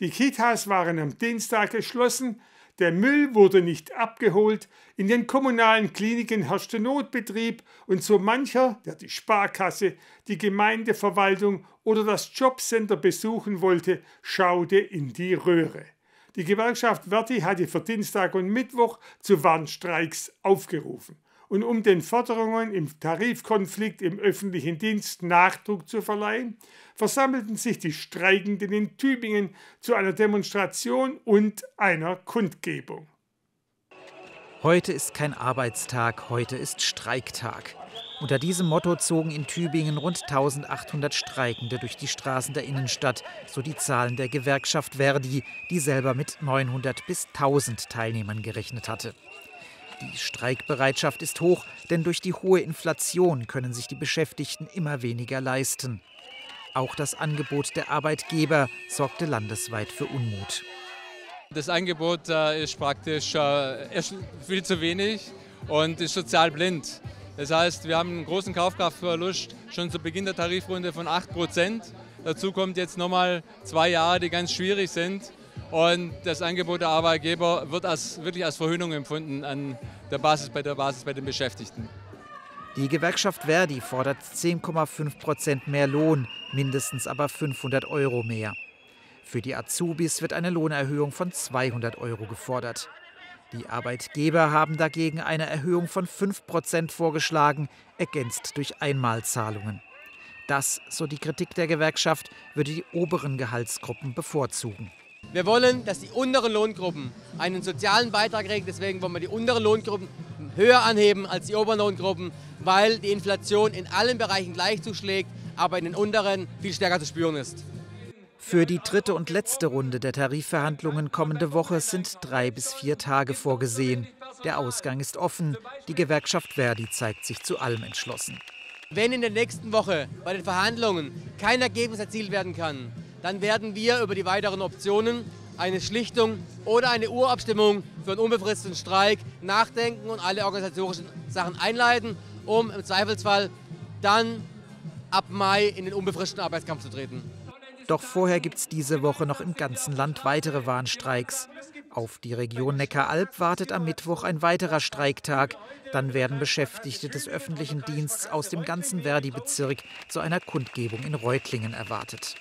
Die Kitas waren am Dienstag geschlossen, der Müll wurde nicht abgeholt, in den kommunalen Kliniken herrschte Notbetrieb und so mancher, der die Sparkasse, die Gemeindeverwaltung oder das Jobcenter besuchen wollte, schaute in die Röhre. Die Gewerkschaft Verdi hatte für Dienstag und Mittwoch zu Warnstreiks aufgerufen. Und um den Forderungen im Tarifkonflikt im öffentlichen Dienst Nachdruck zu verleihen, versammelten sich die Streikenden in Tübingen zu einer Demonstration und einer Kundgebung. Heute ist kein Arbeitstag, heute ist Streiktag. Unter diesem Motto zogen in Tübingen rund 1800 Streikende durch die Straßen der Innenstadt, so die Zahlen der Gewerkschaft Verdi, die selber mit 900 bis 1000 Teilnehmern gerechnet hatte. Die Streikbereitschaft ist hoch, denn durch die hohe Inflation können sich die Beschäftigten immer weniger leisten. Auch das Angebot der Arbeitgeber sorgte landesweit für Unmut. Das Angebot ist praktisch äh, viel zu wenig und ist sozial blind. Das heißt, wir haben einen großen Kaufkraftverlust schon zu Beginn der Tarifrunde von 8 Prozent. Dazu kommt jetzt nochmal zwei Jahre, die ganz schwierig sind. Und das Angebot der Arbeitgeber wird als, wirklich als Verhöhnung empfunden an der Basis, bei der Basis bei den Beschäftigten. Die Gewerkschaft Verdi fordert 10,5 Prozent mehr Lohn, mindestens aber 500 Euro mehr. Für die Azubis wird eine Lohnerhöhung von 200 Euro gefordert. Die Arbeitgeber haben dagegen eine Erhöhung von 5 Prozent vorgeschlagen, ergänzt durch Einmalzahlungen. Das, so die Kritik der Gewerkschaft, würde die oberen Gehaltsgruppen bevorzugen. Wir wollen, dass die unteren Lohngruppen einen sozialen Beitrag kriegen. Deswegen wollen wir die unteren Lohngruppen höher anheben als die oberen Lohngruppen, weil die Inflation in allen Bereichen gleich zuschlägt, aber in den unteren viel stärker zu spüren ist. Für die dritte und letzte Runde der Tarifverhandlungen kommende Woche sind drei bis vier Tage vorgesehen. Der Ausgang ist offen. Die Gewerkschaft Verdi zeigt sich zu allem entschlossen. Wenn in der nächsten Woche bei den Verhandlungen kein Ergebnis erzielt werden kann, dann werden wir über die weiteren Optionen, eine Schlichtung oder eine Urabstimmung für einen unbefristeten Streik nachdenken und alle organisatorischen Sachen einleiten, um im Zweifelsfall dann ab Mai in den unbefristeten Arbeitskampf zu treten. Doch vorher gibt es diese Woche noch im ganzen Land weitere Warnstreiks. Auf die Region Neckaralb wartet am Mittwoch ein weiterer Streiktag. Dann werden Beschäftigte des öffentlichen Dienstes aus dem ganzen Verdi-Bezirk zu einer Kundgebung in Reutlingen erwartet.